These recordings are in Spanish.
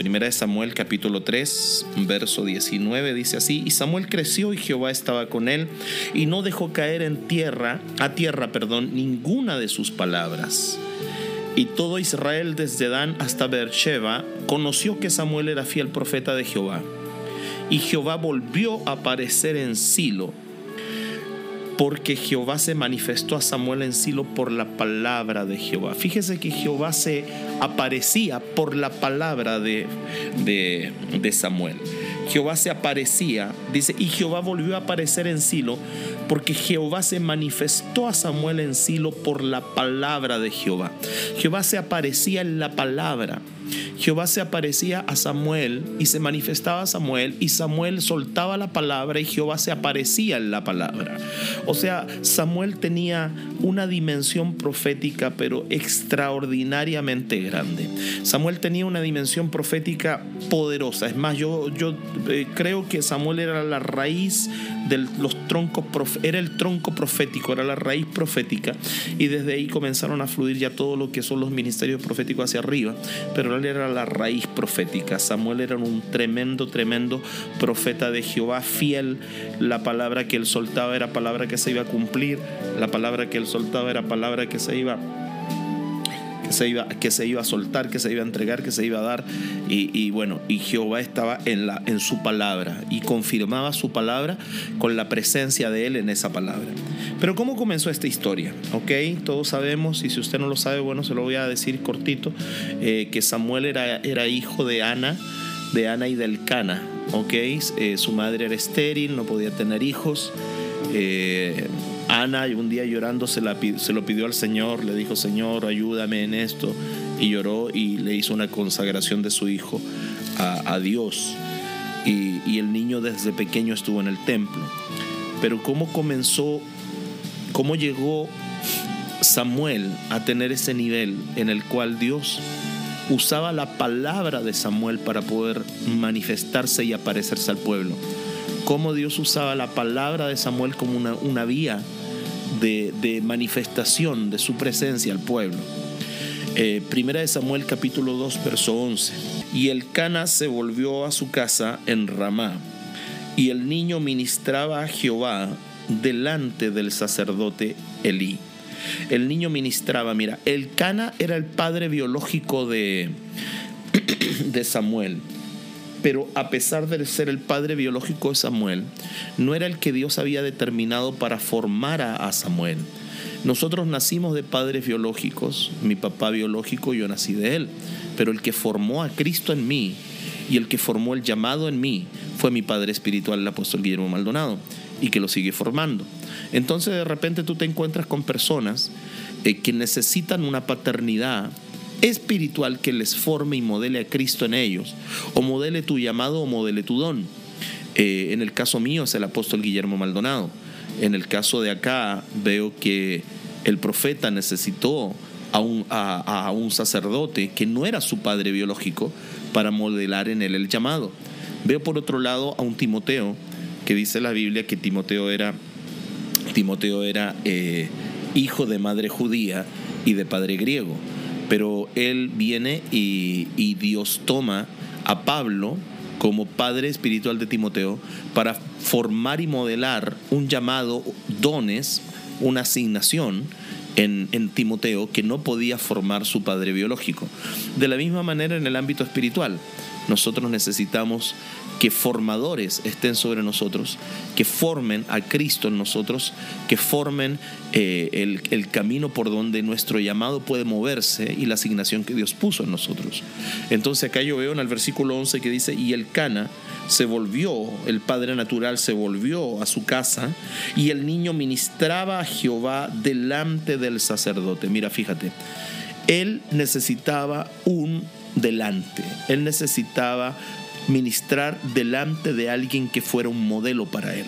Primera de Samuel capítulo 3, verso 19 dice así, y Samuel creció y Jehová estaba con él y no dejó caer en tierra, a tierra, perdón, ninguna de sus palabras. Y todo Israel desde Dan hasta Beersheba conoció que Samuel era fiel profeta de Jehová. Y Jehová volvió a aparecer en Silo porque Jehová se manifestó a Samuel en Silo por la palabra de Jehová. Fíjese que Jehová se aparecía por la palabra de, de, de Samuel. Jehová se aparecía, dice, y Jehová volvió a aparecer en Silo, porque Jehová se manifestó a Samuel en Silo por la palabra de Jehová. Jehová se aparecía en la palabra. Jehová se aparecía a Samuel y se manifestaba a Samuel y Samuel soltaba la palabra y Jehová se aparecía en la palabra. O sea, Samuel tenía una dimensión profética pero extraordinariamente grande. Samuel tenía una dimensión profética poderosa. Es más, yo, yo eh, creo que Samuel era la raíz de los troncos, era el tronco profético, era la raíz profética y desde ahí comenzaron a fluir ya todo lo que son los ministerios proféticos hacia arriba. Pero él era la raíz profética. Samuel era un tremendo, tremendo profeta de Jehová, fiel. La palabra que él soltaba era palabra que se iba a cumplir. La palabra que él soltaba era palabra que se iba que se iba, que se iba a soltar, que se iba a entregar, que se iba a dar. Y, bueno, y Jehová estaba en, la, en su palabra y confirmaba su palabra con la presencia de él en esa palabra. Pero ¿cómo comenzó esta historia? ¿Ok? Todos sabemos, y si usted no lo sabe, bueno, se lo voy a decir cortito, eh, que Samuel era, era hijo de Ana, de Ana y del Cana. ¿Ok? Eh, su madre era estéril, no podía tener hijos. Eh, Ana un día llorando se, la, se lo pidió al Señor, le dijo, Señor, ayúdame en esto. Y lloró y le hizo una consagración de su hijo a, Dios. Y, y el niño desde pequeño estuvo en el templo. Pero ¿cómo comenzó, cómo llegó Samuel a tener ese nivel en el cual Dios usaba la palabra de Samuel para poder manifestarse y aparecerse al pueblo? Cómo Dios usaba la palabra de Samuel como una, una vía de, manifestación de su presencia al pueblo. Eh, primera de Samuel capítulo 2 verso 11. Y el Cana se volvió a su casa en Ramá, y el niño ministraba a Jehová delante del sacerdote Elí. El niño ministraba, mira, el Cana era el padre biológico de, de Samuel pero a pesar de ser el padre biológico de Samuel, no era el que Dios había determinado para formar a, Samuel. Nosotros nacimos de padres biológicos, mi papá biológico, yo nací de él, pero el que formó a Cristo en mí y el que formó el llamado en mí fue mi padre espiritual, el apóstol Guillermo Maldonado, y que lo sigue formando. Entonces de repente tú te encuentras con personas eh, que necesitan una paternidad espiritual que les forme y modele a Cristo en ellos, o modele tu llamado o modele tu don. Eh, en el caso mío es el apóstol Guillermo Maldonado. En el caso de acá veo que el profeta necesitó a un, a un sacerdote que no era su padre biológico para modelar en él el llamado. Veo por otro lado a un Timoteo, que dice la Biblia que Timoteo era, Timoteo era eh, hijo de madre judía y de padre griego pero él viene y, Dios toma a Pablo como padre espiritual de Timoteo para formar y modelar un llamado, dones, una asignación en, en, Timoteo que no podía formar su padre biológico. De la misma manera en el ámbito espiritual, nosotros necesitamos que formadores estén sobre nosotros, que formen a Cristo en nosotros, que formen eh, el, el, camino por donde nuestro llamado puede moverse y la asignación que Dios puso en nosotros. Entonces acá yo veo en el versículo 11 que dice, y el Cana se volvió, el Padre Natural se volvió a su casa y el niño ministraba a Jehová delante del sacerdote. Mira, fíjate, él necesitaba un delante, él necesitaba ministrar delante de alguien que fuera un modelo para él.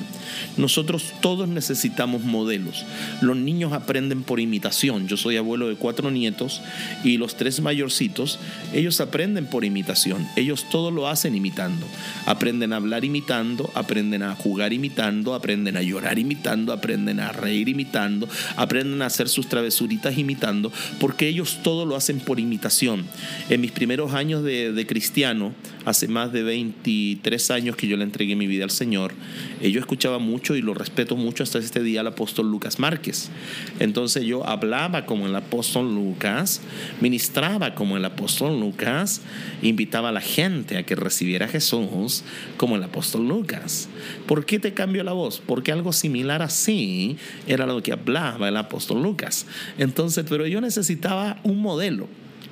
Nosotros todos necesitamos modelos. Los niños aprenden por imitación. Yo soy abuelo de cuatro nietos y los tres mayorcitos, ellos aprenden por imitación. Ellos todo lo hacen imitando. Aprenden a hablar imitando, aprenden a jugar imitando, aprenden a llorar imitando, aprenden a reír imitando, aprenden a hacer sus travesuritas imitando, porque ellos todo lo hacen por imitación. En mis primeros años de, de cristiano, hace más de 23 años que yo le entregué mi vida al Señor, yo escuchaba mucho y lo respeto mucho hasta este día al apóstol Lucas Márquez. Entonces yo hablaba como el apóstol Lucas, ministraba como el apóstol Lucas, invitaba a la gente a que recibiera a Jesús como el apóstol Lucas. ¿Por qué te cambió la voz? Porque algo similar así era lo que hablaba el apóstol Lucas. Entonces, pero yo necesitaba un modelo.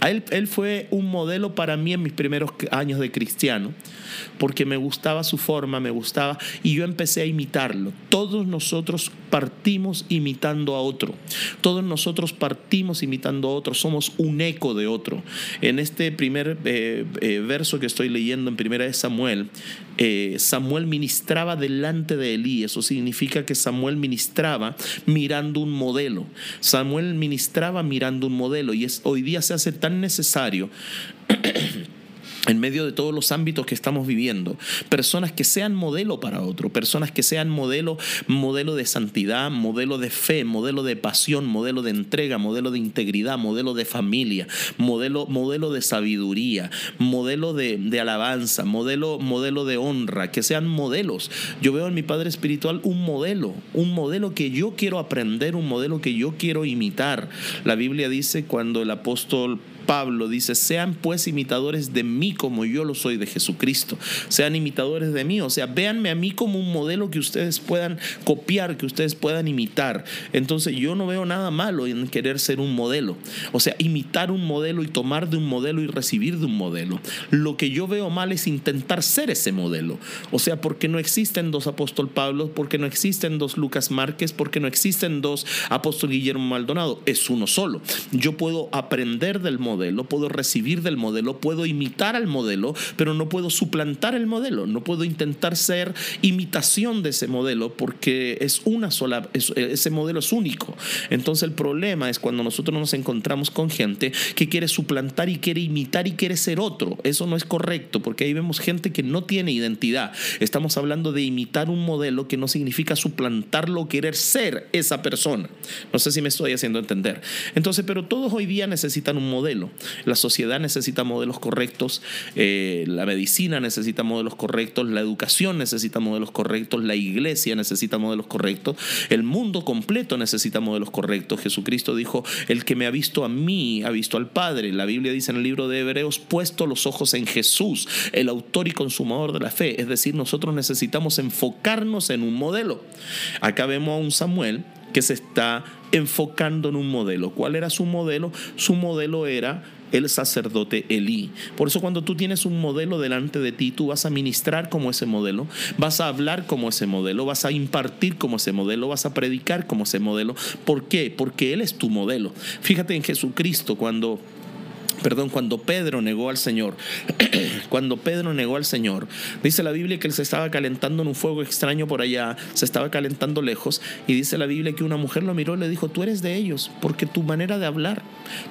Él, fue un modelo para mí en mis primeros años de cristiano, porque me gustaba su forma, me gustaba, y yo empecé a imitarlo. Todos nosotros partimos imitando a otro, todos nosotros partimos imitando a otro, somos un eco de otro. En este primer eh, eh, verso que estoy leyendo en Primera de Samuel, eh, Samuel ministraba delante de Elí, eso significa que Samuel ministraba mirando un modelo. Samuel ministraba mirando un modelo, y es, hoy día se hace tan necesario en medio de todos los ámbitos que estamos viviendo, personas que sean modelo para otro, personas que sean modelo, modelo de santidad, modelo de fe, modelo de pasión, modelo de entrega, modelo de integridad, modelo de familia, modelo, modelo de sabiduría, modelo de, de alabanza, modelo, modelo de honra, que sean modelos. Yo veo en mi Padre Espiritual un modelo, un modelo que yo quiero aprender, un modelo que yo quiero imitar. La Biblia dice cuando el apóstol Pablo dice, sean pues imitadores de mí como yo lo soy de Jesucristo. Sean imitadores de mí, o sea, véanme a mí como un modelo que ustedes puedan copiar, que ustedes puedan imitar. Entonces yo no veo nada malo en querer ser un modelo. O sea, imitar un modelo y tomar de un modelo y recibir de un modelo. Lo que yo veo mal es intentar ser ese modelo. O sea, porque no existen dos apóstol Pablo, porque no existen dos Lucas Márquez, porque no existen dos apóstol Guillermo Maldonado. Es uno solo. Yo puedo aprender del modelo modelo, puedo recibir del modelo, puedo imitar al modelo, pero no puedo suplantar el modelo, no puedo intentar ser imitación de ese modelo porque es una sola, ese modelo es único. Entonces el problema es cuando nosotros nos encontramos con gente que quiere suplantar y quiere imitar y quiere ser otro. Eso no es correcto porque ahí vemos gente que no tiene identidad. Estamos hablando de imitar un modelo que no significa suplantarlo querer ser esa persona. No sé si me estoy haciendo entender. Entonces, pero todos hoy día necesitan un modelo. La sociedad necesita modelos correctos, eh, la medicina necesita modelos correctos, la educación necesita modelos correctos, la iglesia necesita modelos correctos, el mundo completo necesita modelos correctos. Jesucristo dijo, el que me ha visto a mí, ha visto al Padre. La Biblia dice en el libro de Hebreos, puesto los ojos en Jesús, el autor y consumador de la fe. Es decir, nosotros necesitamos enfocarnos en un modelo. Acá vemos a un Samuel que se está enfocando en un modelo. ¿Cuál era su modelo? Su modelo era el sacerdote Elí. Por eso cuando tú tienes un modelo delante de ti, tú vas a ministrar como ese modelo, vas a hablar como ese modelo, vas a impartir como ese modelo, vas a predicar como ese modelo. ¿Por qué? Porque Él es tu modelo. Fíjate en Jesucristo cuando perdón, cuando Pedro negó al Señor, cuando Pedro negó al Señor, dice la Biblia que él se estaba calentando en un fuego extraño por allá, se estaba calentando lejos, y dice la Biblia que una mujer lo miró y le dijo, tú eres de ellos, porque tu manera de hablar,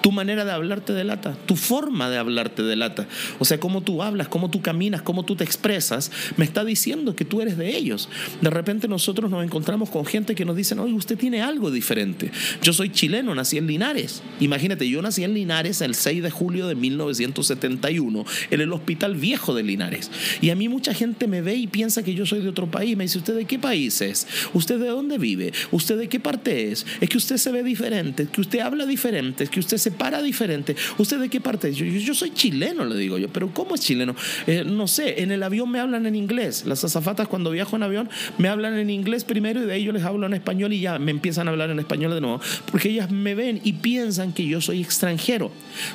tu manera de hablar te delata, tu forma de hablar te delata, o sea, cómo tú hablas, cómo tú caminas, cómo tú te expresas, me está diciendo que tú eres de ellos. De repente nosotros nos encontramos con gente que nos dice, oye, usted tiene algo diferente. Yo soy chileno, nací en Linares. Imagínate, yo nací en Linares el 6 de julio de 1971 en el Hospital Viejo de Linares. Y a mí mucha gente me ve y piensa que yo soy de otro país. Me dice, ¿usted de qué país es? ¿Usted de dónde vive? ¿Usted de qué parte es? Es que usted se ve diferente, es que usted habla diferente, es que usted se para diferente. ¿Usted de qué parte es? Yo, soy chileno, le digo yo. ¿Pero cómo es chileno? Eh, no sé, en el avión me hablan en inglés. Las azafatas cuando viajo en avión me hablan en inglés primero y de ahí yo les hablo en español y ya me empiezan a hablar en español de nuevo. Porque ellas me ven y piensan que yo soy extranjero.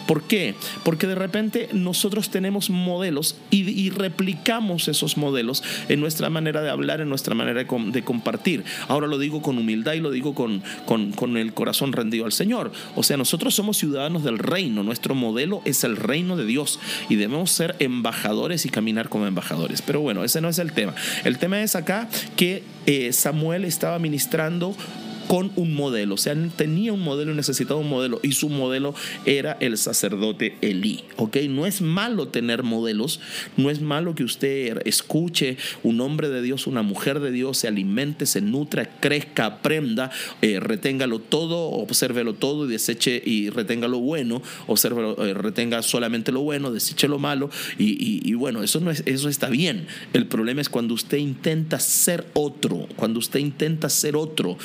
¿Por qué? Qué? Porque de repente nosotros tenemos modelos y, replicamos esos modelos en nuestra manera de hablar, en nuestra manera de, compartir. Ahora lo digo con humildad y lo digo con, con, el corazón rendido al Señor. O sea, nosotros somos ciudadanos del reino, nuestro modelo es el reino de Dios y debemos ser embajadores y caminar como embajadores. Pero bueno, ese no es el tema. El tema es acá que eh, Samuel estaba ministrando con un modelo. O sea, tenía un modelo y necesitaba un modelo. Y su modelo era el sacerdote Elí. ¿Ok? No es malo tener modelos. No es malo que usted escuche un hombre de Dios, una mujer de Dios, se alimente, se nutra, crezca, aprenda, eh, reténgalo todo, obsérvelo todo y deseche y retenga lo bueno, observe, eh, retenga solamente lo bueno, deseche lo malo. Y, bueno, eso, no es, eso está bien. El problema es cuando usted intenta ser otro, cuando usted intenta ser otro,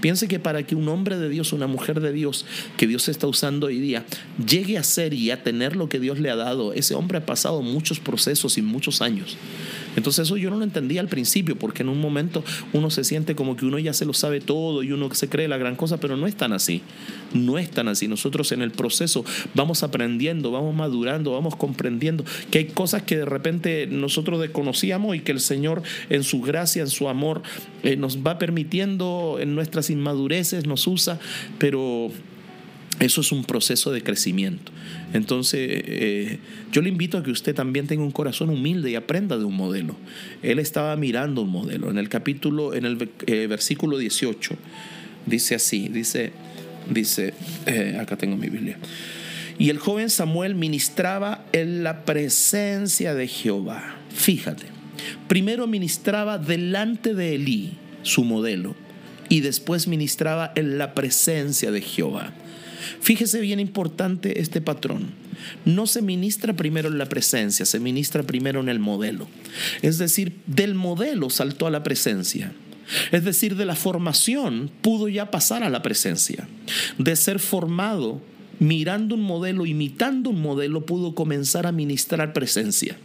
Piense que para que un hombre de Dios, una mujer de Dios que Dios está usando hoy día, llegue a ser y a tener lo que Dios le ha dado, ese hombre ha pasado muchos procesos y muchos años. Entonces eso yo no lo entendía al principio, porque en un momento uno se siente como que uno ya se lo sabe todo y uno se cree la gran cosa, pero no es tan así. No es tan así. Nosotros en el proceso vamos aprendiendo, vamos madurando, vamos comprendiendo que hay cosas que de repente nosotros desconocíamos y que el Señor en su gracia, en su amor, eh, nos va permitiendo en nuestras inmadureces, nos usa, pero eso es un proceso de crecimiento. Entonces, eh, yo le invito a que usted también tenga un corazón humilde y aprenda de un modelo. Él estaba mirando un modelo. En el capítulo, en el eh, versículo 18, dice así, dice, dice, eh, acá tengo mi Biblia. Y el joven Samuel ministraba en la presencia de Jehová. Fíjate, primero ministraba delante de Elí, su modelo, y después ministraba en la presencia de Jehová. Fíjese bien importante este patrón. No se ministra primero en la presencia, se ministra primero en el modelo. Es decir, del modelo saltó a la presencia. Es decir, de la formación pudo ya pasar a la presencia. De ser formado mirando un modelo, imitando un modelo, pudo comenzar a ministrar presencia.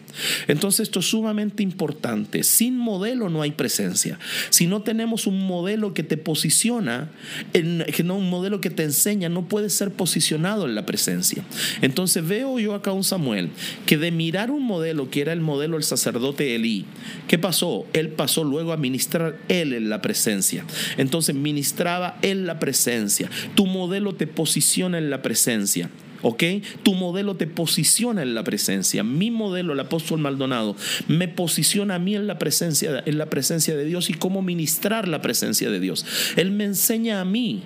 Entonces esto es sumamente importante. Sin modelo no hay presencia. Si no tenemos un modelo que te posiciona, en, que no un modelo que te enseña, no puede ser posicionado en la presencia. Entonces veo yo acá un Samuel que de mirar un modelo que era el modelo del sacerdote Elí, ¿qué pasó? Él pasó luego a ministrar él en la presencia. Entonces ministraba en la presencia. Tu modelo te posiciona en la presencia. ¿Ok? Tu modelo te posiciona en la presencia. Mi modelo, el apóstol Maldonado, me posiciona a mí en la presencia, en la presencia de Dios y cómo ministrar la presencia de Dios. Él me enseña a mí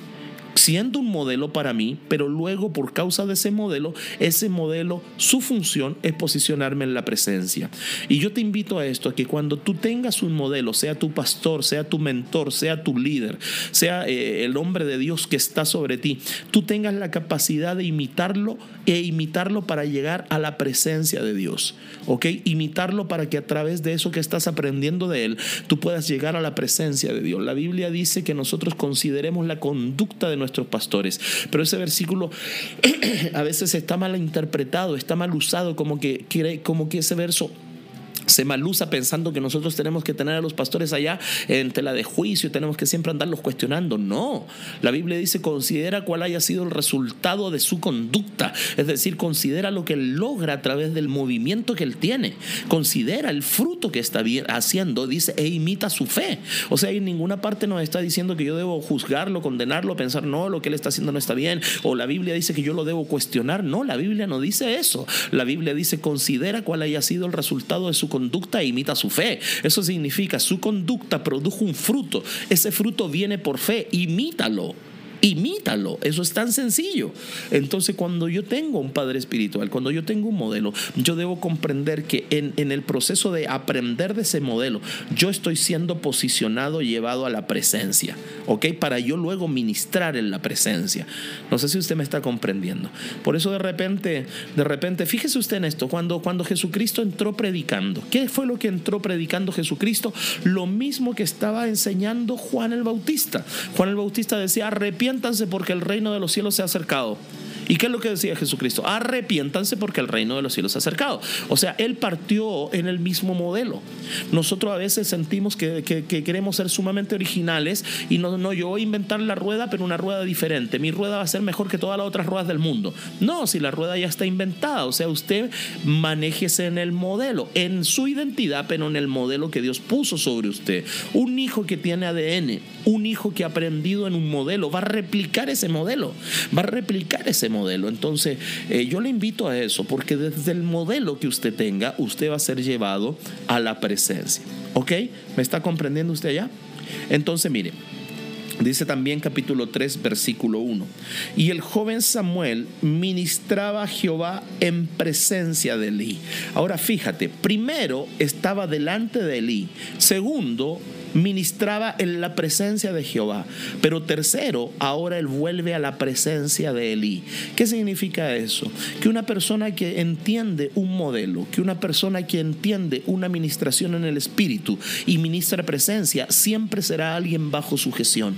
siendo un modelo para mí, pero luego por causa de ese modelo, ese modelo, su función es posicionarme en la presencia. Y yo te invito a esto, a que cuando tú tengas un modelo, sea tu pastor, sea tu mentor, sea tu líder, sea eh, el hombre de Dios que está sobre ti, tú tengas la capacidad de imitarlo e imitarlo para llegar a la presencia de Dios. ¿Ok? Imitarlo para que a través de eso que estás aprendiendo de Él, tú puedas llegar a la presencia de Dios. La Biblia dice que nosotros consideremos la conducta de nuestros pastores. Pero ese versículo a veces está mal interpretado, está mal usado, como que, como que ese verso se malusa pensando que nosotros tenemos que tener a los pastores allá en tela de juicio, tenemos que siempre andarlos cuestionando. No, la Biblia dice, considera cuál haya sido el resultado de su conducta, es decir, considera lo que él logra a través del movimiento que él tiene, considera el fruto que está haciendo, dice, e imita su fe. O sea, en ninguna parte nos está diciendo que yo debo juzgarlo, condenarlo, pensar, no, lo que él está haciendo no está bien, o la Biblia dice que yo lo debo cuestionar. No, la Biblia no dice eso. La Biblia dice, considera cuál haya sido el resultado de su conducta conducta imita su fe. Eso significa su conducta produjo un fruto. Ese fruto viene por fe. Imítalo. Imítalo, eso es tan sencillo. Entonces cuando yo tengo un padre espiritual, cuando yo tengo un modelo, yo debo comprender que en, en, el proceso de aprender de ese modelo, yo estoy siendo posicionado, llevado a la presencia, ¿ok? Para yo luego ministrar en la presencia. No sé si usted me está comprendiendo. Por eso de repente, de repente, fíjese usted en esto, cuando, cuando Jesucristo entró predicando, ¿qué fue lo que entró predicando Jesucristo? Lo mismo que estaba enseñando Juan el Bautista. Juan el Bautista decía, arrepiéntanse porque el reino de los cielos se ha acercado. ¿Y qué es lo que decía Jesucristo? Arrepiéntanse porque el reino de los cielos se ha acercado. O sea, Él partió en el mismo modelo. Nosotros a veces sentimos que, queremos ser sumamente originales y no, no, yo voy a inventar la rueda, pero una rueda diferente. Mi rueda va a ser mejor que todas las otras ruedas del mundo. No, si la rueda ya está inventada. O sea, usted manéjese en el modelo, en su identidad, pero en el modelo que Dios puso sobre usted. Un hijo que tiene ADN, un hijo que ha aprendido en un modelo, va a replicar ese modelo, va a replicar ese modelo. Entonces, eh, yo le invito a eso, porque desde el modelo que usted tenga, usted va a ser llevado a la presencia. ¿Ok? ¿Me está comprendiendo usted ya? Entonces, mire. Dice también capítulo 3, versículo 1. Y el joven Samuel ministraba a Jehová en presencia de Elí. Ahora fíjate, primero estaba delante de Elí. Segundo, ministraba en la presencia de Jehová. Pero tercero, ahora él vuelve a la presencia de Elí. ¿Qué significa eso? Que una persona que entiende un modelo, que una persona que entiende una administración en el espíritu y ministra presencia, siempre será alguien bajo sujeción.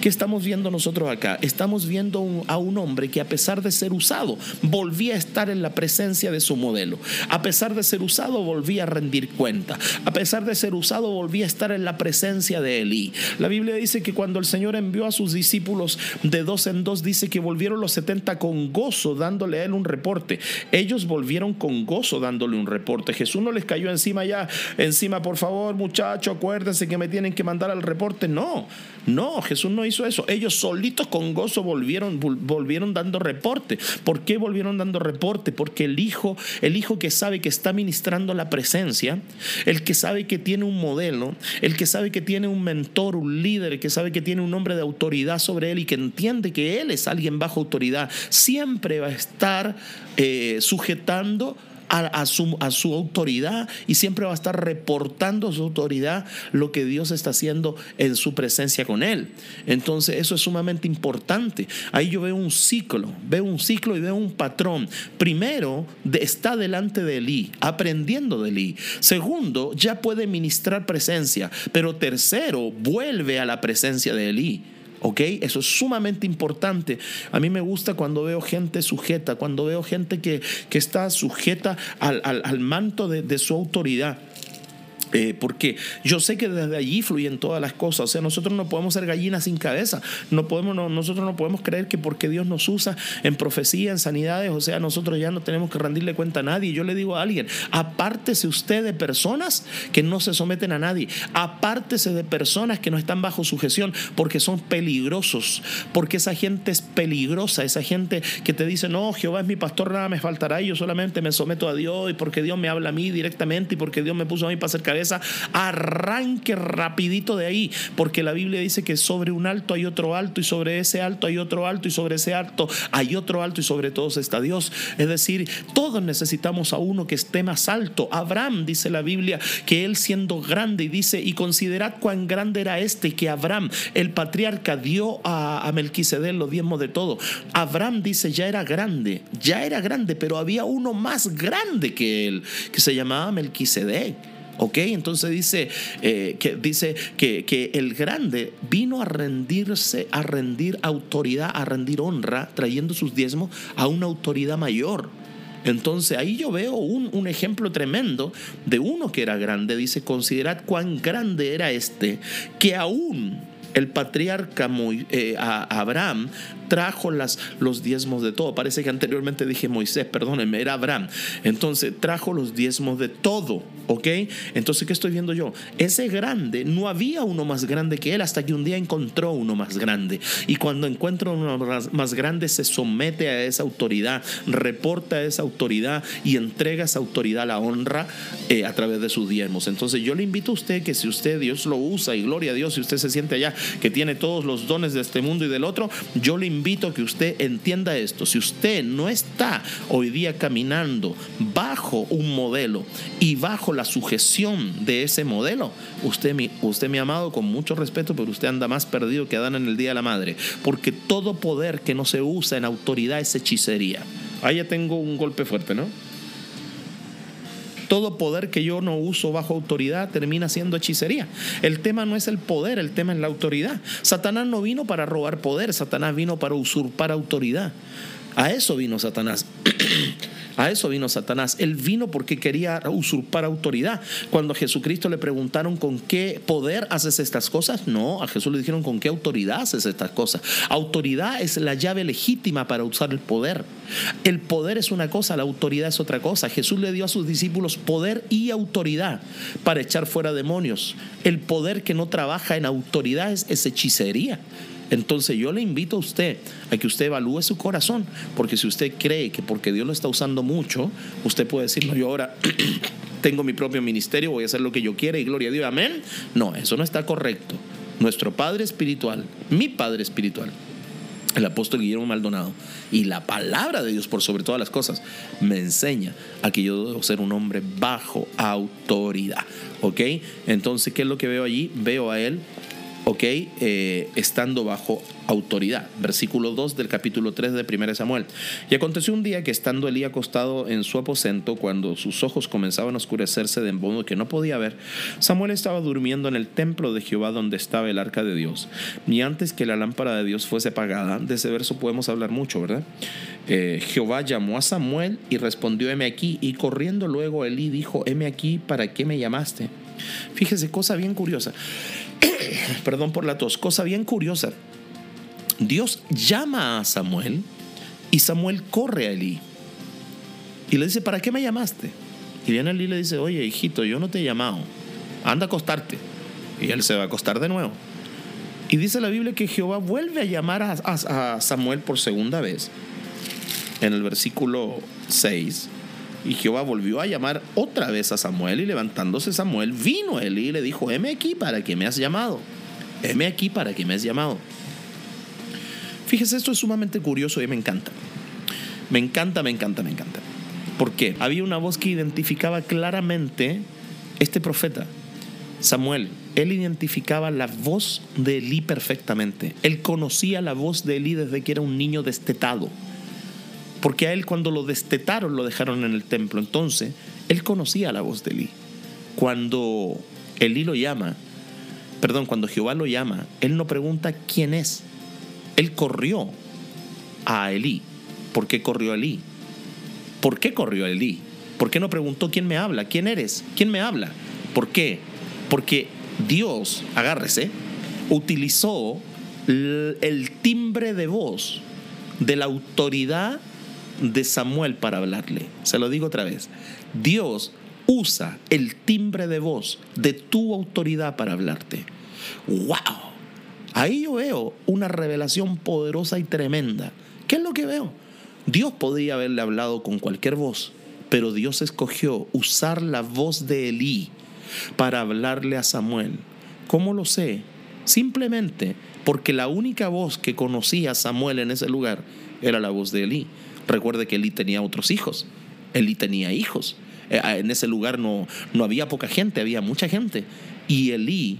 ¿Qué estamos viendo nosotros acá? Estamos viendo a un hombre que a pesar de ser usado, volvía a estar en la presencia de su modelo. A pesar de ser usado, volvía a rendir cuenta. A pesar de ser usado, volvía a estar en la presencia de Elí. La Biblia dice que cuando el Señor envió a sus discípulos de dos en dos, dice que volvieron los 70 con gozo dándole a él un reporte. Ellos volvieron con gozo dándole un reporte. Jesús no les cayó encima ya, encima, por favor, muchachos, acuérdense que me tienen que mandar al reporte. No, no, Jesús no hizo eso. Ellos solitos con gozo volvieron, volvieron dando reporte. ¿Por qué volvieron dando reporte? Porque el hijo, el hijo que sabe que está ministrando la presencia, el que sabe que tiene un modelo, el que sabe que tiene un mentor, un líder, el que sabe que tiene un hombre de autoridad sobre él y que entiende que él es alguien bajo autoridad, siempre va a estar eh, sujetando a, su, su autoridad y siempre va a estar reportando a su autoridad lo que Dios está haciendo en su presencia con él. Entonces eso es sumamente importante. Ahí yo veo un ciclo, veo un ciclo y veo un patrón. Primero, está delante de Elí, aprendiendo de Elí. Segundo, ya puede ministrar presencia. Pero tercero, vuelve a la presencia de Elí. ¿Ok? Eso es sumamente importante. A mí me gusta cuando veo gente sujeta, cuando veo gente que, que está sujeta al, al, manto de, de su autoridad. Eh, porque yo sé que desde allí fluyen todas las cosas. O sea, nosotros no podemos ser gallinas sin cabeza. No podemos, nosotros no podemos creer que porque Dios nos usa en profecía, en sanidades, o sea, nosotros ya no tenemos que rendirle cuenta a nadie. Yo le digo a alguien, apártese usted de personas que no se someten a nadie. Apártese de personas que no están bajo sujeción porque son peligrosos. Porque esa gente es peligrosa. Esa gente que te dice, no, Jehová es mi pastor, nada me faltará. Y yo solamente me someto a Dios y porque Dios me habla a mí directamente y porque Dios me puso a mí para hacer cabeza arranque rapidito de ahí, porque la Biblia dice que sobre un alto hay otro alto y sobre ese alto hay otro alto y sobre ese alto hay otro alto y sobre todos está Dios. Es decir, todos necesitamos a uno que esté más alto. Abraham dice la Biblia que él siendo grande y dice, y considerad cuán grande era este que Abraham, el patriarca, dio a, a Melquisedec los diezmos de todo. Abraham dice, ya era grande, ya era grande, pero había uno más grande que él, que se llamaba Melquisedec. ¿Ok? Entonces dice, eh, que, dice que, que, el grande vino a rendirse, a rendir autoridad, a rendir honra, trayendo sus diezmos a una autoridad mayor. Entonces ahí yo veo un, un, ejemplo tremendo de uno que era grande. Dice, considerad cuán grande era este, que aún el patriarca eh, Abraham trajo los diezmos de todo. Parece que anteriormente dije Moisés, perdónenme, era Abraham. Entonces trajo los diezmos de todo, ¿ok? Entonces, ¿qué estoy viendo yo? Ese grande, no había uno más grande que él hasta que un día encontró uno más grande. Y cuando encuentra uno más grande, se somete a esa autoridad, reporta a esa autoridad y entrega esa autoridad a la honra eh, a través de sus diezmos. Entonces, yo le invito a usted que si usted, Dios lo usa y gloria a Dios, si usted se siente allá que tiene todos los dones de este mundo y del otro, yo le invito a que usted entienda esto. Si usted no está hoy día caminando bajo un modelo y bajo la sujeción de ese modelo, usted mi, usted mi amado, con mucho respeto, pero usted anda más perdido que Adán en el Día de la Madre, porque todo poder que no se usa en autoridad es hechicería. Ahí ya tengo un golpe fuerte, ¿no? Todo poder que yo no uso bajo autoridad termina siendo hechicería. El tema no es el poder, el tema es la autoridad. Satanás no vino para robar poder, Satanás vino para usurpar autoridad. A eso vino Satanás. A eso vino Satanás. Él vino porque quería usurpar autoridad. Cuando a Jesucristo le preguntaron con qué poder haces estas cosas, no, a Jesús le dijeron con qué autoridad haces estas cosas. Autoridad es la llave legítima para usar el poder. El poder es una cosa, la autoridad es otra cosa. Jesús le dio a sus discípulos poder y autoridad para echar fuera demonios. El poder que no trabaja en autoridad es, hechicería. Entonces yo le invito a usted a que usted evalúe su corazón, porque si usted cree que porque Dios lo está usando mucho, usted puede decir, no, yo ahora tengo mi propio ministerio, voy a hacer lo que yo quiera y gloria a Dios, amén. No, eso no está correcto. Nuestro Padre Espiritual, mi Padre Espiritual, el apóstol Guillermo Maldonado, y la palabra de Dios por sobre todas las cosas, me enseña a que yo debo ser un hombre bajo autoridad. ¿Ok? Entonces, ¿qué es lo que veo allí? Veo a él ¿ok? Eh, estando bajo autoridad. Versículo 2 del capítulo 3 de 1 Samuel. Y aconteció un día que estando Elí acostado en su aposento, cuando sus ojos comenzaban a oscurecerse de modo que no podía ver, Samuel estaba durmiendo en el templo de Jehová donde estaba el arca de Dios. Y antes que la lámpara de Dios fuese apagada, de ese verso podemos hablar mucho, ¿verdad? Eh, Jehová llamó a Samuel y respondió, heme aquí. Y corriendo luego Elí dijo, heme aquí, ¿para qué me llamaste? Fíjese, cosa bien curiosa. perdón por la tos, cosa bien curiosa. Dios llama a Samuel y Samuel corre a Elí. Y le dice, ¿para qué me llamaste? Y viene Elí y le dice, oye, hijito, yo no te he llamado. Anda a acostarte. Y él se va a acostar de nuevo. Y dice la Biblia que Jehová vuelve a llamar a, a Samuel por segunda vez. En el versículo 6. Y Jehová volvió a llamar otra vez a Samuel y levantándose Samuel vino él y le dijo, heme aquí para que me has llamado. Heme aquí para que me has llamado. Fíjese, esto es sumamente curioso y me encanta. Me encanta, me encanta, me encanta. ¿Por qué? Había una voz que identificaba claramente este profeta, Samuel. Él identificaba la voz de Elí perfectamente. Él conocía la voz de Elí desde que era un niño destetado porque a él cuando lo destetaron lo dejaron en el templo. Entonces, él conocía la voz de Elí. Cuando Elí lo llama, perdón, cuando Jehová lo llama, él no pregunta quién es. Él corrió a Elí. ¿Por qué corrió a Elí? ¿Por qué corrió a Elí? ¿Por qué no preguntó quién me habla? ¿Quién eres? ¿Quién me habla? ¿Por qué? Porque Dios, agárrese, utilizó el timbre de voz de la autoridad de Samuel para hablarle. Se lo digo otra vez. Dios usa el timbre de voz de tu autoridad para hablarte. ¡Wow! Ahí yo veo una revelación poderosa y tremenda. ¿Qué es lo que veo? Dios podría haberle hablado con cualquier voz, pero Dios escogió usar la voz de Elí para hablarle a Samuel. ¿Cómo lo sé? Simplemente porque la única voz que conocía Samuel en ese lugar era la voz de Elí. Recuerde que Elí tenía otros hijos. Elí tenía hijos. Eh, ah, en ese lugar no, no había poca gente, había mucha gente. Y Elí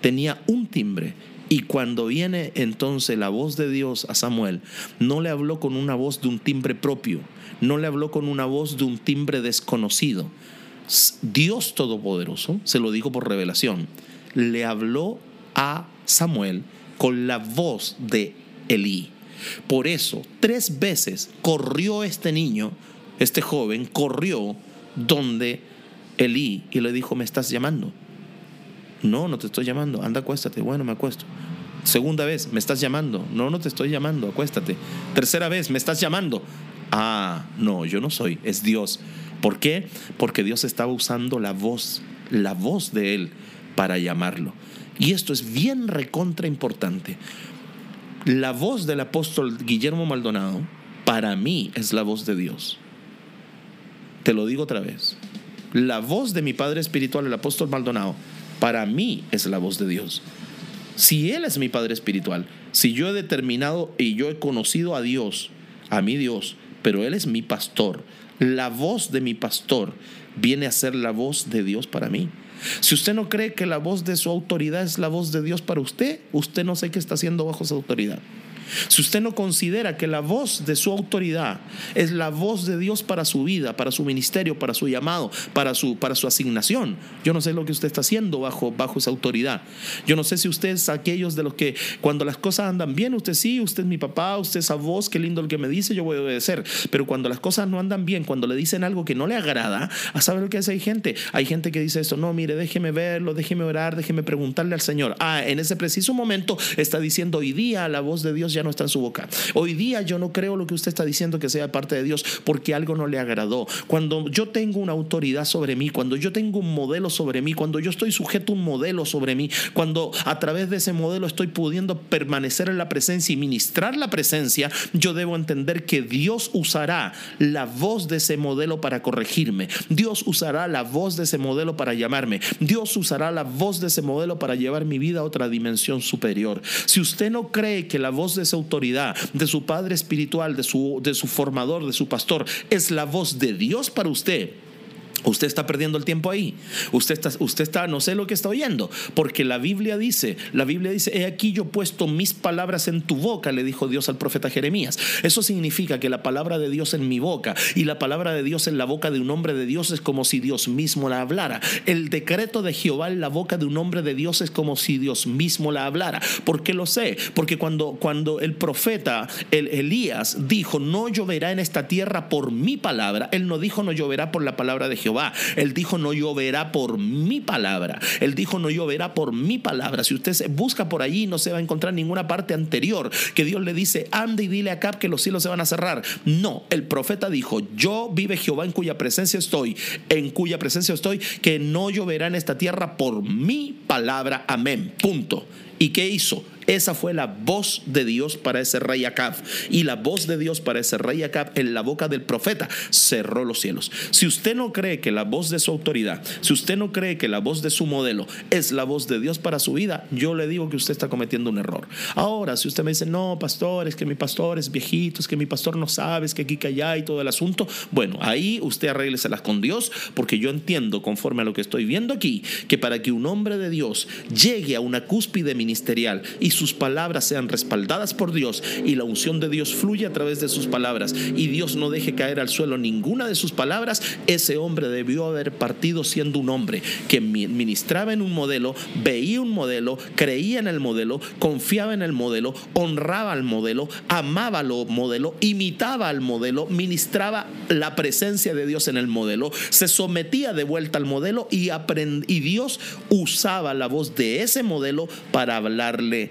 tenía un timbre. Y cuando viene entonces la voz de Dios a Samuel, no le habló con una voz de un timbre propio, no le habló con una voz de un timbre desconocido. Dios Todopoderoso, se lo digo por revelación, le habló a Samuel con la voz de Elí. Por eso, tres veces corrió este niño, este joven, corrió donde Elí y le dijo, me estás llamando. No, no te estoy llamando, anda, acuéstate. Bueno, me acuesto. Segunda vez, me estás llamando. No, no te estoy llamando, acuéstate. Tercera vez, me estás llamando. Ah, no, yo no soy, es Dios. ¿Por qué? Porque Dios estaba usando la voz, la voz de Él para llamarlo. Y esto es bien recontra importante, la voz del apóstol Guillermo Maldonado, para mí, es la voz de Dios. Te lo digo otra vez. La voz de mi Padre Espiritual, el apóstol Maldonado, para mí es la voz de Dios. Si Él es mi Padre Espiritual, si yo he determinado y yo he conocido a Dios, a mi Dios, pero Él es mi pastor, la voz de mi pastor viene a ser la voz de Dios para mí. Si usted no cree que la voz de su autoridad es la voz de Dios para usted, usted no sé qué está haciendo bajo su autoridad. Si usted no considera que la voz de su autoridad es la voz de Dios para su vida, para su ministerio, para su llamado, para su, para su asignación, yo no sé lo que usted está haciendo bajo, bajo esa autoridad. Yo no sé si usted es aquellos de los que cuando las cosas andan bien, usted sí, usted es mi papá, usted es esa voz, qué lindo el que me dice, yo voy a obedecer. Pero cuando las cosas no andan bien, cuando le dicen algo que no le agrada, ¿a saber lo que hace? Hay gente, hay gente que dice esto, no, mire, déjeme verlo, déjeme orar, déjeme preguntarle al Señor. Ah, en ese preciso momento está diciendo, hoy día la voz de Dios ya no está en su boca. Hoy día yo no creo lo que usted está diciendo que sea parte de Dios porque algo no le agradó. Cuando yo tengo una autoridad sobre mí, cuando yo tengo un modelo sobre mí, cuando yo estoy sujeto a un modelo sobre mí, cuando a través de ese modelo estoy pudiendo permanecer en la presencia y ministrar la presencia, yo debo entender que Dios usará la voz de ese modelo para corregirme. Dios usará la voz de ese modelo para llamarme. Dios usará la voz de ese modelo para llevar mi vida a otra dimensión superior. Si usted no cree que la voz de esa autoridad, de su padre espiritual, de su, de su formador, de su pastor, es la voz de Dios para usted, Usted está perdiendo el tiempo ahí. Usted está, usted está, no sé lo que está oyendo, porque la Biblia dice, la Biblia dice, he aquí yo he puesto mis palabras en tu boca, le dijo Dios al profeta Jeremías. Eso significa que la palabra de Dios en mi boca y la palabra de Dios en la boca de un hombre de Dios es como si Dios mismo la hablara. El decreto de Jehová en la boca de un hombre de Dios es como si Dios mismo la hablara. ¿Por qué lo sé? Porque cuando, cuando el profeta el Elías dijo, no lloverá en esta tierra por mi palabra, él no dijo no lloverá por la palabra de Jehová él dijo, no lloverá por mi palabra. Él dijo, no lloverá por mi palabra. Si usted busca por allí, no se va a encontrar ninguna parte anterior que Dios le dice, ande y dile a Cap que los cielos se van a cerrar. No, el profeta dijo, yo vive Jehová en cuya presencia estoy, en cuya presencia estoy, que no lloverá en esta tierra por mi palabra. Amén. Punto. ¿Y qué hizo? Esa fue la voz de Dios para ese rey Acab. Y la voz de Dios para ese rey Acab en la boca del profeta cerró los cielos. Si usted no cree que la voz de su autoridad, si usted no cree que la voz de su modelo es la voz de Dios para su vida, yo le digo que usted está cometiendo un error. Ahora, si usted me dice, no, pastor, es que mi pastor es viejito, es que mi pastor no sabe, es que aquí, que allá y todo el asunto, bueno, ahí usted arrégleselas con Dios, porque yo entiendo, conforme a lo que estoy viendo aquí, que para que un hombre de Dios llegue a una cúspide ministerial y sus palabras sean respaldadas por Dios y la unción de Dios fluye a través de sus palabras y Dios no deje caer al suelo ninguna de sus palabras, ese hombre debió haber partido siendo un hombre que ministraba en un modelo, veía un modelo, creía en el modelo, confiaba en el modelo, honraba al modelo, amaba al modelo, imitaba al modelo, ministraba la presencia de Dios en el modelo, se sometía de vuelta al modelo y, y Dios usaba la voz de ese modelo para hablarle